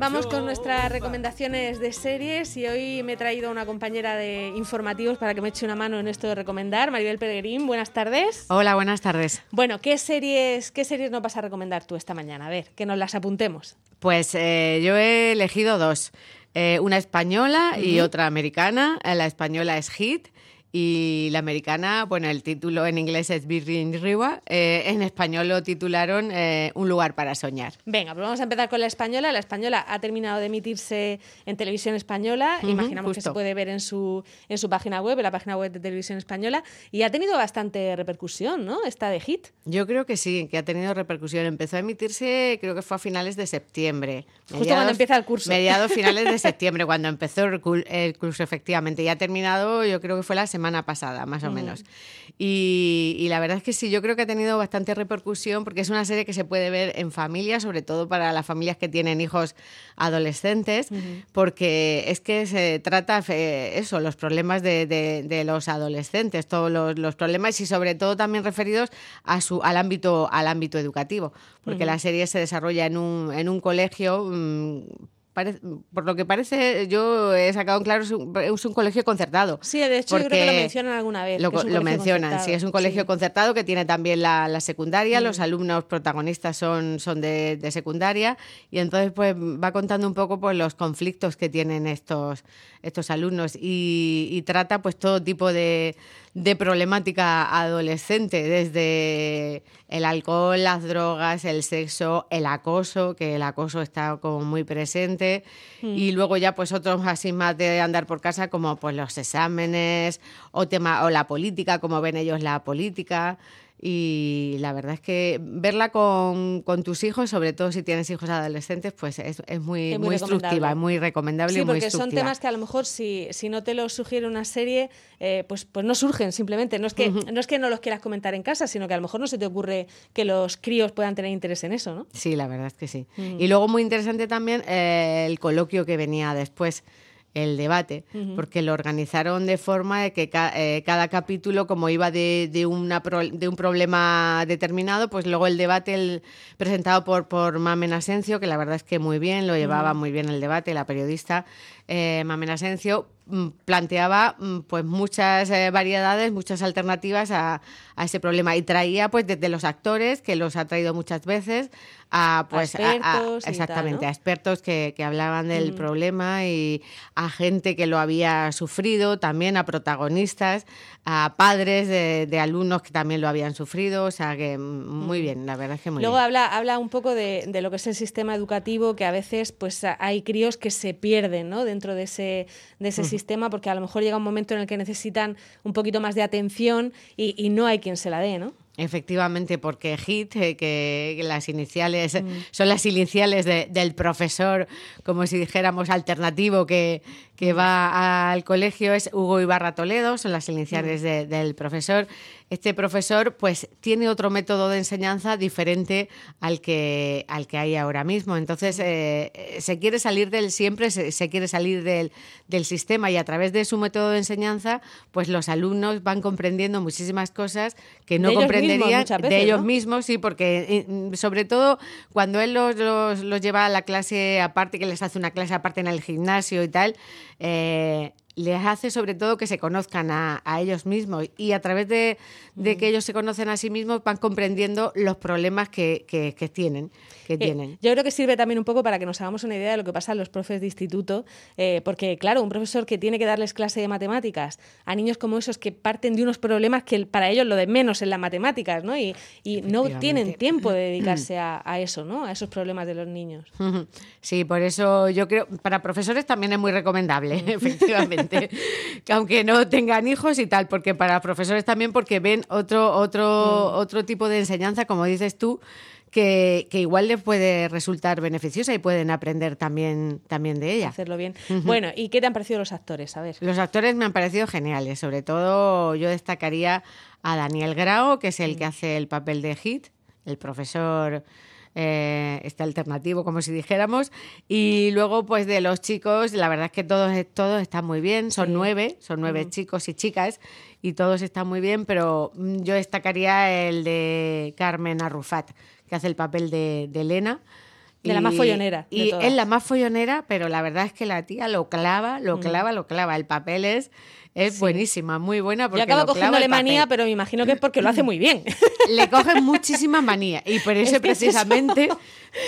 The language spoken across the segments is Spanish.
Vamos con nuestras recomendaciones de series y hoy me he traído a una compañera de informativos para que me eche una mano en esto de recomendar. Maribel Peregrín, buenas tardes. Hola, buenas tardes. Bueno, ¿qué series, qué series nos vas a recomendar tú esta mañana? A ver, que nos las apuntemos. Pues eh, yo he elegido dos. Eh, una española y otra americana. La española es Hit y la americana, bueno, el título en inglés es Birrin Riva, eh, en español lo titularon eh, Un lugar para soñar. Venga, pues vamos a empezar con la española. La española ha terminado de emitirse en televisión española, imaginamos que se puede ver en su, en su página web, en la página web de televisión española, y ha tenido bastante repercusión, ¿no? Esta de hit. Yo creo que sí, que ha tenido repercusión. Empezó a emitirse, creo que fue a finales de septiembre. Justo cuando empieza el curso. Mediados finales de septiembre, cuando empezó el curso, efectivamente. Y ha terminado, yo creo que fue la semana semana pasada, más o menos. Y, la verdad es que sí, yo creo que ha tenido bastante repercusión porque es una serie que se puede ver en familia, sobre todo para las familias que tienen hijos adolescentes, porque es que se trata eh, eso, los problemas de, los adolescentes, todos los, problemas y sobre todo también referidos a su, al, ámbito, al ámbito educativo, porque la serie se desarrolla en un, en un colegio por lo que parece, yo he sacado en claro, es un, colegio concertado. Sí, de hecho, yo creo que lo mencionan alguna vez. Lo, mencionan, sí, es un colegio concertado que tiene también la, secundaria, los mm. alumnos protagonistas son, son de, secundaria, y entonces pues va contando un poco pues, los conflictos que tienen estos, estos alumnos y trata pues todo tipo de de problemática adolescente, desde el alcohol, las drogas, el sexo, el acoso, que el acoso está como muy presente, mm. y luego ya pues otros así más de andar por casa como pues los exámenes o tema o la política, como ven ellos la política y la verdad es que verla con, con, tus hijos, sobre todo si tienes hijos adolescentes, pues es, es muy, muy, instructiva, es muy recomendable. Sí, porque son temas que a lo mejor si, si no te los sugiere una serie, eh, pues, pues no surgen simplemente. No es, que, no es que no los quieras comentar en casa, sino que a lo mejor no se te ocurre que los críos puedan tener interés en eso, ¿no? Sí, la verdad es que sí. Y luego muy interesante también eh, el coloquio que venía después el debate, porque lo organizaron de forma de que eh, cada capítulo, como iba de, de, una de un problema determinado, pues luego el debate el, presentado por, por Mamen Asencio, que la verdad es que muy bien, lo llevaba muy bien el debate, la periodista eh, Mamen Asencio, mm, planteaba mm, pues muchas eh, variedades, muchas alternativas a, a, ese problema y traía pues desde los actores, que los ha traído muchas veces, a pues expertos exactamente a expertos que, hablaban del problema y a gente que lo había sufrido, también a protagonistas, a padres de, alumnos que también lo habían sufrido, o sea que muy bien, la verdad es que muy Luego bien. habla, habla un poco de, lo que es el sistema educativo, que a veces pues hay críos que se pierden ¿no? dentro de ese, de ese sistema porque a lo mejor llega un momento en el que necesitan un poquito más de atención y, y no hay quien se la dé, ¿no? Efectivamente, porque HIT, eh, que, las iniciales mm. son las iniciales del profesor, como si dijéramos alternativo, que, que mm. va al colegio, es Hugo Ibarra Toledo, son las iniciales mm. del profesor este profesor pues tiene otro método de enseñanza diferente al que, al que hay ahora mismo. Entonces eh, se quiere salir del siempre, se, quiere salir del, del, sistema y a través de su método de enseñanza pues los alumnos van comprendiendo muchísimas cosas que no comprenderían de ellos mismos, sí, porque eh, sobre todo cuando él los, los, lleva a la clase aparte, que les hace una clase aparte en el gimnasio y tal, eh, les hace sobre todo que se conozcan a, ellos mismos y a través de, que ellos se conocen a sí mismos van comprendiendo los problemas que, tienen. Que eh. Yo creo que sirve también un poco para que nos hagamos una idea de lo que pasa a los profes de instituto, eh, porque claro, un profesor que tiene que darles clase de matemáticas a niños como esos que parten de unos problemas que para ellos lo de menos en las matemáticas, ¿no? Y, no tienen tiempo de dedicarse a, a, eso, ¿no? A esos problemas de los niños. Sí, por eso yo creo, para profesores también es muy recomendable, efectivamente. que aunque no tengan hijos y tal, porque para profesores también porque ven otro, otro, mm. otro tipo de enseñanza, como dices tú, que, igual les puede resultar beneficiosa y pueden aprender también, también de ella. Hacerlo bien. Bueno, ¿y qué te han parecido los actores? A ver. Los actores me han parecido geniales. Sobre todo yo destacaría a Daniel Grau, que es el mm. que hace el papel de Hit, el profesor eh, este alternativo, como si dijéramos. Y luego, pues de los chicos, la verdad es que todos, todos están muy bien, son nueve, son nueve chicos y chicas, y todos están muy bien, pero mm, yo destacaría el de Carmen Arrufat, que hace el papel de, Elena. De la más follonera. Y es la más follonera, pero la verdad es que la tía lo clava, lo clava, lo clava. El papel es es buenísima, muy buena. Porque Yo acabo cogiéndole manía, pero me imagino que es porque lo hace muy bien. Le cogen muchísima manía. Y por eso precisamente,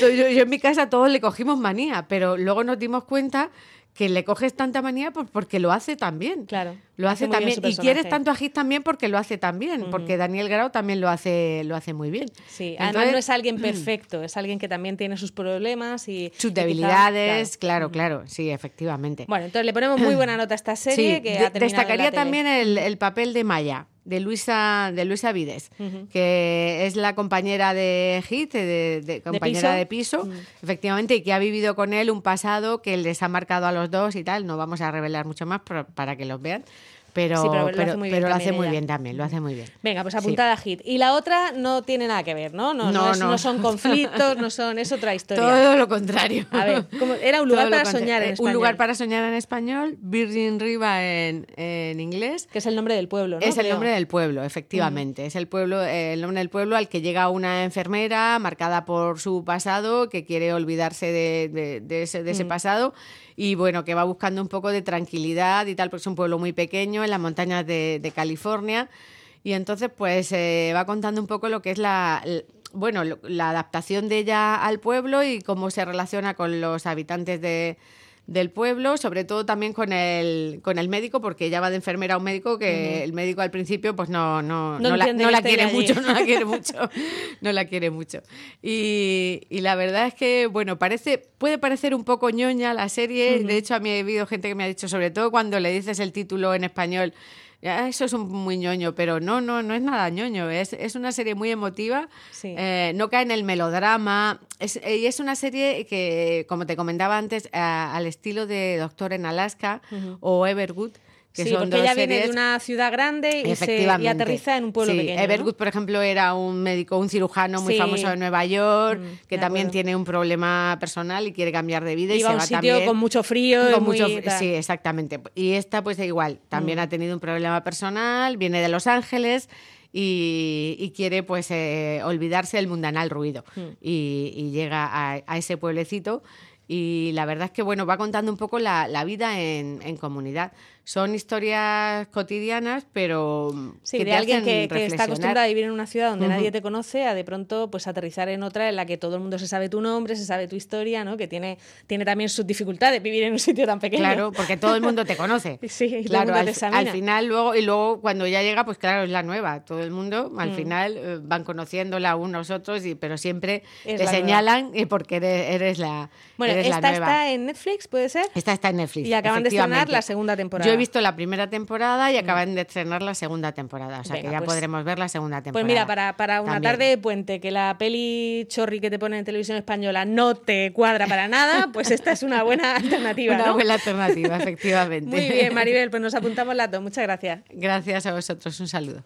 yo, yo, en mi casa todos le cogimos manía, pero luego nos dimos cuenta que le coges tanta manía pues porque lo hace también. Claro. Lo hace, también. Y quieres tanto a Gis también porque lo hace también. Porque Daniel Grau también lo hace, lo hace muy bien. Sí, además no es alguien perfecto, es alguien que también tiene sus problemas y. Sus debilidades, claro. claro, sí, efectivamente. Bueno, entonces le ponemos muy buena nota a esta serie. que destacaría también el, el papel de Maya de Luisa, de Luisa Vides, que es la compañera de Hit, de, compañera de piso, efectivamente, y que ha vivido con él un pasado que les ha marcado a los dos y tal. No vamos a revelar mucho más para que los vean pero, pero, lo hace muy, bien, lo hace muy bien también, lo hace muy bien. Venga, pues apuntada a hit. Y la otra no tiene nada que ver, ¿no? No, no, no, son conflictos, no son, es otra historia. Todo lo contrario. A ver, era un lugar para soñar en español. Un lugar para soñar en español, Virgin Riva en, en inglés. Que es el nombre del pueblo, ¿no? Es el nombre del pueblo, efectivamente. Es el pueblo, el nombre del pueblo al que llega una enfermera marcada por su pasado, que quiere olvidarse de, de, ese, de ese pasado y bueno, que va buscando un poco de tranquilidad y tal, porque es un pueblo muy pequeño en las montañas de, California. Y entonces, pues eh, va contando un poco lo que es la, bueno, la adaptación de ella al pueblo y cómo se relaciona con los habitantes de, del pueblo, sobre todo también con el, con el médico, porque ella va de enfermera a un médico que el médico al principio pues no, no, no, la, no la, quiere mucho, no la quiere mucho, no la quiere mucho. Y, y, la verdad es que, bueno, parece, puede parecer un poco ñoña la serie, de hecho a mí ha habido gente que me ha dicho, sobre todo cuando le dices el título en español, eso es un muy ñoño, pero no, no, no es nada ñoño. Es, es una serie muy emotiva, eh, no cae en el melodrama. Es, y es una serie que, como te comentaba antes, al estilo de Doctor en Alaska o Evergood, sí, porque ella viene de una ciudad grande y, se, aterriza en un pueblo pequeño. Evergood, por ejemplo, era un médico, un cirujano muy famoso de Nueva York, mm, que también tiene un problema personal y quiere cambiar de vida y, se a un sitio también, con mucho frío. sí, exactamente. Y esta, pues igual, también mm. ha tenido un problema personal, viene de Los Ángeles. Y, quiere pues eh, olvidarse del mundanal ruido mm. y, llega a, ese pueblecito y la verdad es que bueno va contando un poco la, vida en, en comunidad son historias cotidianas, pero sí, de alguien que, está acostumbrado a vivir en una ciudad donde nadie te conoce, a de pronto pues aterrizar en otra en la que todo el mundo se sabe tu nombre, se sabe tu historia, ¿no? Que tiene, tiene también sus dificultades vivir en un sitio tan pequeño. Claro, porque todo el mundo te conoce. sí, claro, al, al, final luego y luego cuando ya llega, pues claro, es la nueva. Todo el mundo al mm. final eh, van conociéndola unos otros, y, pero siempre te señalan y porque eres, la Bueno, esta está en Netflix, ¿puede ser? Esta está en Netflix. Y acaban de estrenar la segunda temporada he visto la primera temporada y mm. acaban de estrenar la segunda temporada. O sea que ya pues podremos ver la segunda temporada. Pues mira, para, para una tarde de puente, que la peli chorri que te ponen en televisión española no te cuadra para nada, pues esta es una buena alternativa. una buena alternativa, efectivamente. Muy bien, Maribel, pues nos apuntamos las dos. Muchas gracias. Gracias a vosotros. Un saludo.